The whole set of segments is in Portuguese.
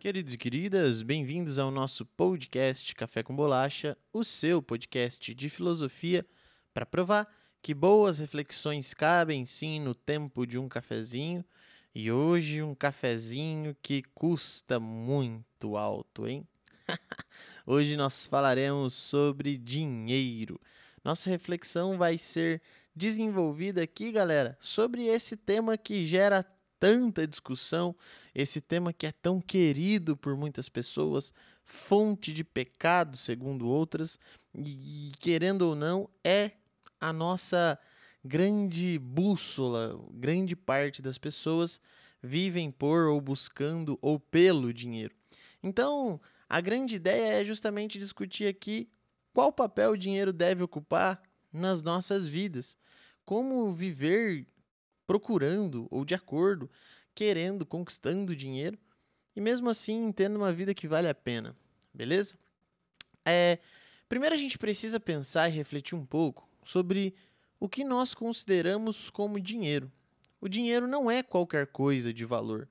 Queridos e queridas, bem-vindos ao nosso podcast Café com Bolacha, o seu podcast de filosofia para provar que boas reflexões cabem sim no tempo de um cafezinho. E hoje um cafezinho que custa muito alto, hein? hoje nós falaremos sobre dinheiro. Nossa reflexão vai ser desenvolvida aqui, galera, sobre esse tema que gera tanta discussão, esse tema que é tão querido por muitas pessoas, fonte de pecado, segundo outras, e querendo ou não, é a nossa grande bússola. Grande parte das pessoas vivem por ou buscando ou pelo dinheiro. Então, a grande ideia é justamente discutir aqui qual papel o dinheiro deve ocupar nas nossas vidas. Como viver procurando ou de acordo, querendo, conquistando dinheiro e mesmo assim tendo uma vida que vale a pena, beleza? É, primeiro a gente precisa pensar e refletir um pouco sobre o que nós consideramos como dinheiro. O dinheiro não é qualquer coisa de valor.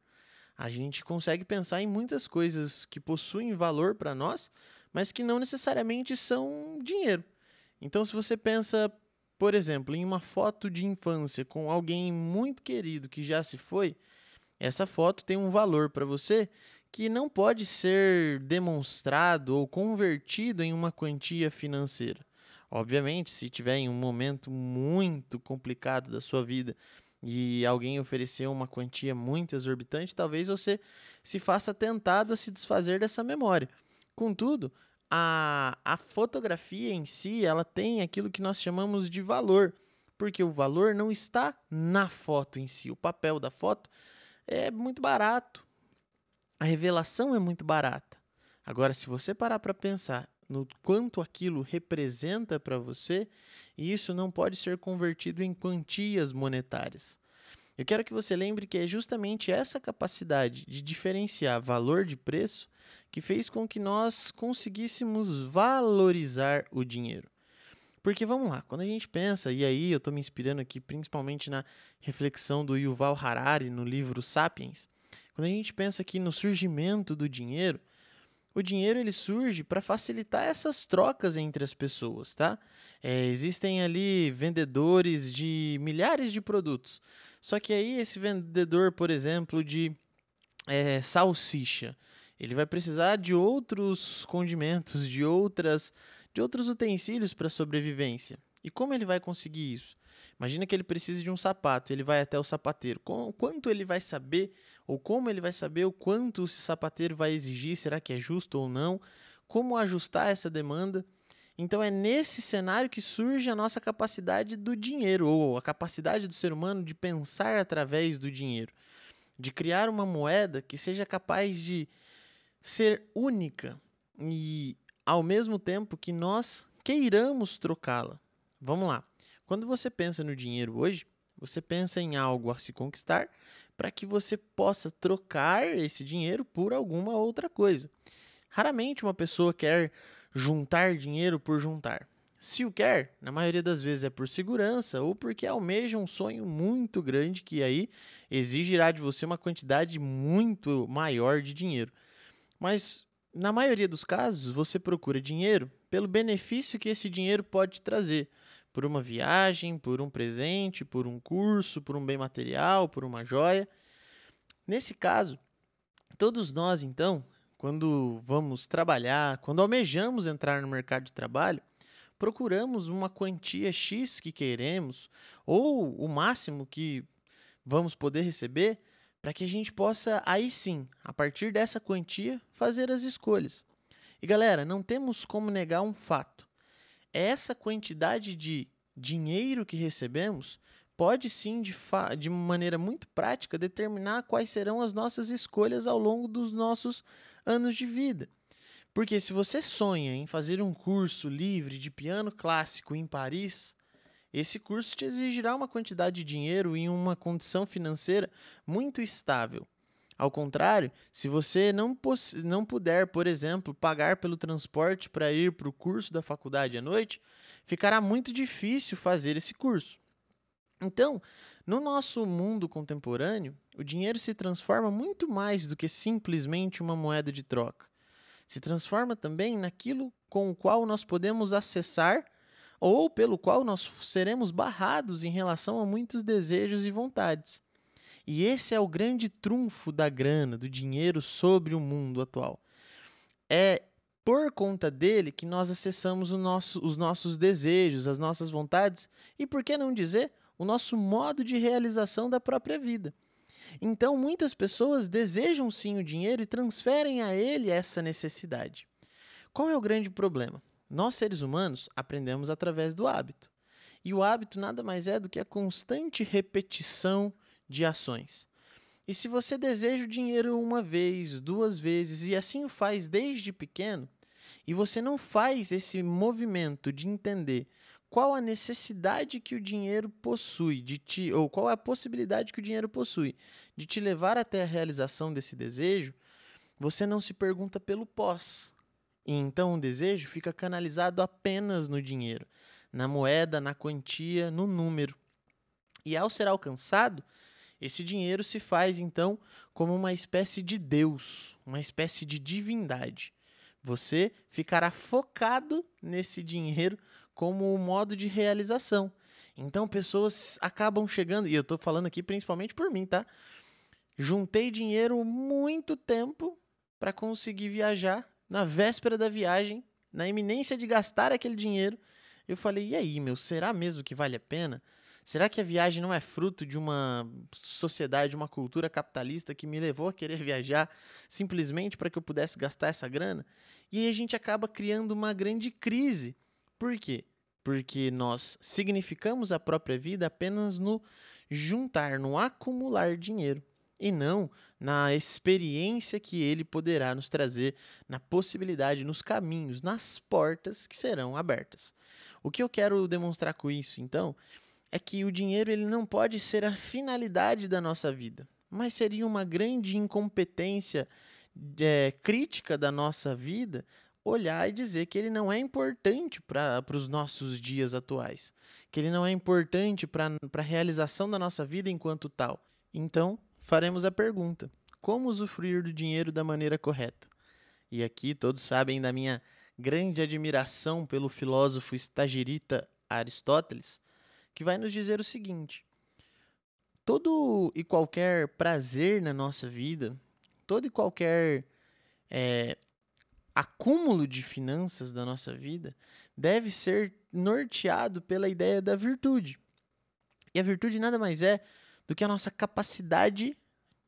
A gente consegue pensar em muitas coisas que possuem valor para nós, mas que não necessariamente são dinheiro. Então, se você pensa, por exemplo, em uma foto de infância com alguém muito querido que já se foi, essa foto tem um valor para você que não pode ser demonstrado ou convertido em uma quantia financeira. Obviamente, se tiver em um momento muito complicado da sua vida e alguém oferecer uma quantia muito exorbitante, talvez você se faça tentado a se desfazer dessa memória. Contudo, a, a fotografia em si, ela tem aquilo que nós chamamos de valor, porque o valor não está na foto em si. O papel da foto é muito barato. A revelação é muito barata. Agora, se você parar para pensar no quanto aquilo representa para você, isso não pode ser convertido em quantias monetárias. Eu quero que você lembre que é justamente essa capacidade de diferenciar valor de preço que fez com que nós conseguíssemos valorizar o dinheiro. Porque vamos lá, quando a gente pensa, e aí eu estou me inspirando aqui principalmente na reflexão do Yuval Harari no livro Sapiens, quando a gente pensa aqui no surgimento do dinheiro, o dinheiro ele surge para facilitar essas trocas entre as pessoas, tá? É, existem ali vendedores de milhares de produtos. Só que aí esse vendedor, por exemplo, de é, salsicha, ele vai precisar de outros condimentos, de outras, de outros utensílios para sobrevivência. E como ele vai conseguir isso? Imagina que ele precisa de um sapato, ele vai até o sapateiro. Com, quanto ele vai saber, ou como ele vai saber o quanto esse sapateiro vai exigir, será que é justo ou não? Como ajustar essa demanda? Então é nesse cenário que surge a nossa capacidade do dinheiro, ou a capacidade do ser humano de pensar através do dinheiro, de criar uma moeda que seja capaz de ser única e ao mesmo tempo que nós queiramos trocá-la. Vamos lá. Quando você pensa no dinheiro hoje, você pensa em algo a se conquistar para que você possa trocar esse dinheiro por alguma outra coisa. Raramente uma pessoa quer juntar dinheiro por juntar. Se o quer, na maioria das vezes é por segurança ou porque almeja um sonho muito grande que aí exigirá de você uma quantidade muito maior de dinheiro. Mas na maioria dos casos, você procura dinheiro pelo benefício que esse dinheiro pode trazer. Por uma viagem, por um presente, por um curso, por um bem material, por uma joia. Nesse caso, todos nós, então, quando vamos trabalhar, quando almejamos entrar no mercado de trabalho, procuramos uma quantia X que queremos, ou o máximo que vamos poder receber, para que a gente possa, aí sim, a partir dessa quantia, fazer as escolhas. E galera, não temos como negar um fato. Essa quantidade de dinheiro que recebemos pode sim, de, de maneira muito prática, determinar quais serão as nossas escolhas ao longo dos nossos anos de vida. Porque se você sonha em fazer um curso livre de piano clássico em Paris, esse curso te exigirá uma quantidade de dinheiro em uma condição financeira muito estável. Ao contrário, se você não, não puder, por exemplo, pagar pelo transporte para ir para o curso da faculdade à noite, ficará muito difícil fazer esse curso. Então, No nosso mundo contemporâneo, o dinheiro se transforma muito mais do que simplesmente uma moeda de troca. Se transforma também naquilo com o qual nós podemos acessar ou pelo qual nós seremos barrados em relação a muitos desejos e vontades. E esse é o grande trunfo da grana, do dinheiro sobre o mundo atual. É por conta dele que nós acessamos nosso, os nossos desejos, as nossas vontades e, por que não dizer, o nosso modo de realização da própria vida. Então, muitas pessoas desejam sim o dinheiro e transferem a ele essa necessidade. Qual é o grande problema? Nós, seres humanos, aprendemos através do hábito. E o hábito nada mais é do que a constante repetição de ações. E se você deseja o dinheiro uma vez, duas vezes, e assim o faz desde pequeno, e você não faz esse movimento de entender qual a necessidade que o dinheiro possui de ti ou qual é a possibilidade que o dinheiro possui de te levar até a realização desse desejo, você não se pergunta pelo pós. E então o desejo fica canalizado apenas no dinheiro, na moeda, na quantia, no número. E ao ser alcançado, esse dinheiro se faz então como uma espécie de Deus, uma espécie de divindade. Você ficará focado nesse dinheiro como modo de realização. Então pessoas acabam chegando, e eu estou falando aqui principalmente por mim, tá? Juntei dinheiro muito tempo para conseguir viajar. Na véspera da viagem, na iminência de gastar aquele dinheiro, eu falei: e aí, meu, será mesmo que vale a pena? Será que a viagem não é fruto de uma sociedade, uma cultura capitalista que me levou a querer viajar simplesmente para que eu pudesse gastar essa grana? E aí a gente acaba criando uma grande crise. Por quê? porque nós significamos a própria vida apenas no juntar, no acumular dinheiro, e não na experiência que ele poderá nos trazer, na possibilidade, nos caminhos, nas portas que serão abertas. O que eu quero demonstrar com isso, então, é que o dinheiro ele não pode ser a finalidade da nossa vida, mas seria uma grande incompetência é, crítica da nossa vida olhar e dizer que ele não é importante para os nossos dias atuais, que ele não é importante para a realização da nossa vida enquanto tal. Então, faremos a pergunta: como usufruir do dinheiro da maneira correta? E aqui todos sabem da minha grande admiração pelo filósofo estagirita Aristóteles, que vai nos dizer o seguinte: todo e qualquer prazer na nossa vida, todo e qualquer é, acúmulo de finanças da nossa vida deve ser norteado pela ideia da virtude. E a virtude nada mais é do que a nossa capacidade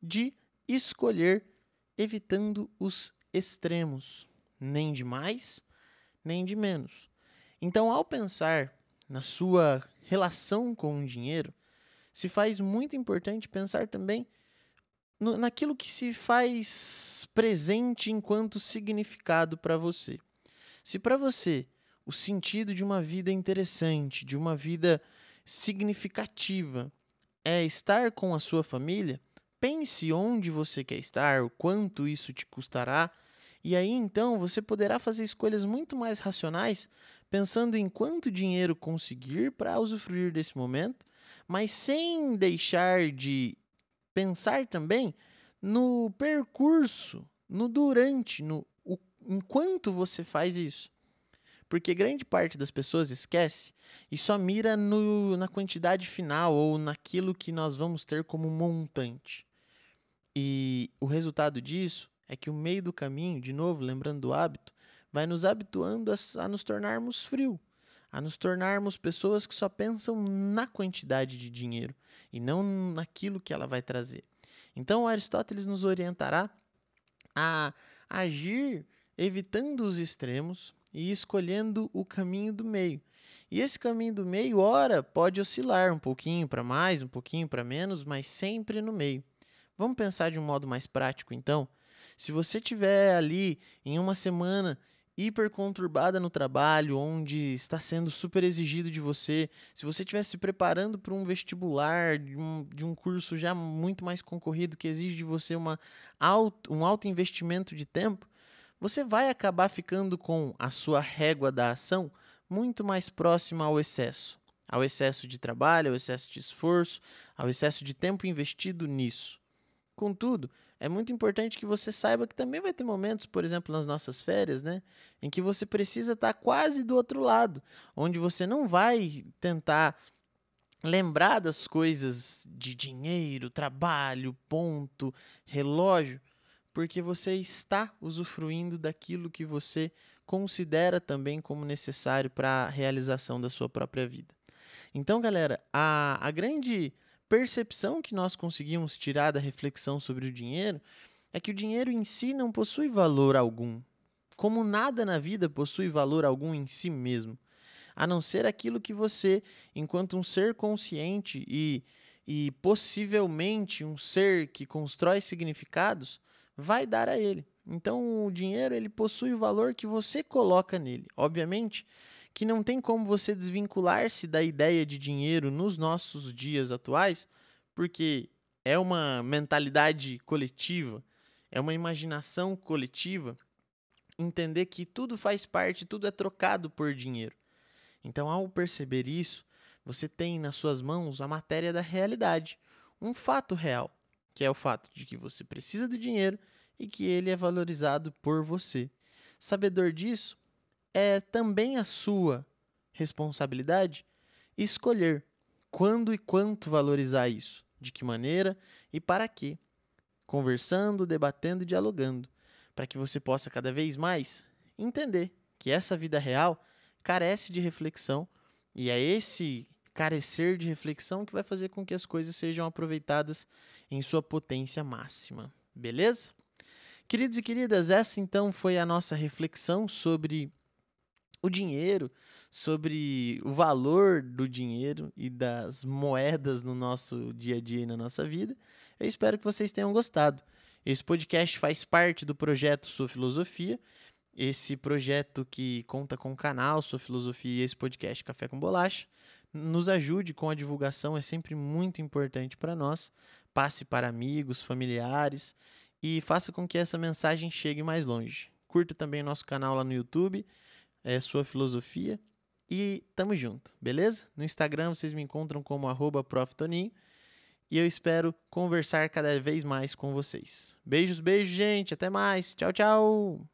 de escolher, evitando os extremos, nem de mais, nem de menos. Então, ao pensar na sua relação com o dinheiro, se faz muito importante pensar também no, naquilo que se faz presente enquanto significado para você. Se para você o sentido de uma vida interessante, de uma vida significativa, é estar com a sua família, pense onde você quer estar, o quanto isso te custará, e aí então você poderá fazer escolhas muito mais racionais, pensando em quanto dinheiro conseguir para usufruir desse momento, mas sem deixar de pensar também no percurso, no durante, no o, enquanto você faz isso. Porque grande parte das pessoas esquece e só mira no, na quantidade final ou naquilo que nós vamos ter como montante. E o resultado disso é que o meio do caminho, de novo, lembrando do hábito, vai nos habituando a, a nos tornarmos frio, a nos tornarmos pessoas que só pensam na quantidade de dinheiro e não naquilo que ela vai trazer. Então, Aristóteles nos orientará a agir evitando os extremos e escolhendo o caminho do meio. E esse caminho do meio, ora, pode oscilar um pouquinho para mais, um pouquinho para menos, mas sempre no meio. Vamos pensar de um modo mais prático, então? Se você tiver ali em uma semana hiper conturbada no trabalho, onde está sendo super exigido de você, se você estiver se preparando para um vestibular, de um, de um curso já muito mais concorrido, que exige de você uma alto, um alto investimento de tempo, você vai acabar ficando com a sua régua da ação muito mais próxima ao excesso, ao excesso de trabalho, ao excesso de esforço, ao excesso de tempo investido nisso. Contudo, é muito importante que você saiba que também vai ter momentos, por exemplo, nas nossas férias, né, em que você precisa estar quase do outro lado, onde você não vai tentar lembrar das coisas de dinheiro, trabalho, ponto, relógio, porque você está usufruindo daquilo que você considera também como necessário para a realização da sua própria vida. Então, galera, a, a grande percepção que nós conseguimos tirar da reflexão sobre o dinheiro é que o dinheiro em si não possui valor algum. Como nada na vida possui valor algum em si mesmo a não ser aquilo que você, enquanto um ser consciente e, e possivelmente um ser que constrói significados, vai dar a ele. Então, o dinheiro ele possui o valor que você coloca nele. Obviamente que não tem como você desvincular-se da ideia de dinheiro nos nossos dias atuais, porque é uma mentalidade coletiva, é uma imaginação coletiva entender que tudo faz parte, tudo é trocado por dinheiro. Então, ao perceber isso, você tem nas suas mãos a matéria da realidade, um fato real, que é o fato de que você precisa do dinheiro e que ele é valorizado por você. Sabedor disso, é também a sua responsabilidade escolher quando e quanto valorizar isso, de que maneira e para quê. Conversando, debatendo e dialogando, para que você possa cada vez mais entender que essa vida real carece de reflexão e é esse carecer de reflexão que vai fazer com que as coisas sejam aproveitadas em sua potência máxima. Beleza? Queridos e queridas, essa então foi a nossa reflexão sobre o dinheiro, sobre o valor do dinheiro e das moedas no nosso dia a dia e na nossa vida. Eu espero que vocês tenham gostado. Esse podcast faz parte do projeto Sua Filosofia esse projeto que conta com o canal, sua filosofia e esse podcast Café com Bolacha. Nos ajude com a divulgação, é sempre muito importante para nós. Passe para amigos, familiares e faça com que essa mensagem chegue mais longe. Curta também nosso canal lá no YouTube, é Sua Filosofia. E tamo junto, beleza? No Instagram vocês me encontram como proftoninho. E eu espero conversar cada vez mais com vocês. Beijos, beijos, gente. Até mais. Tchau, tchau.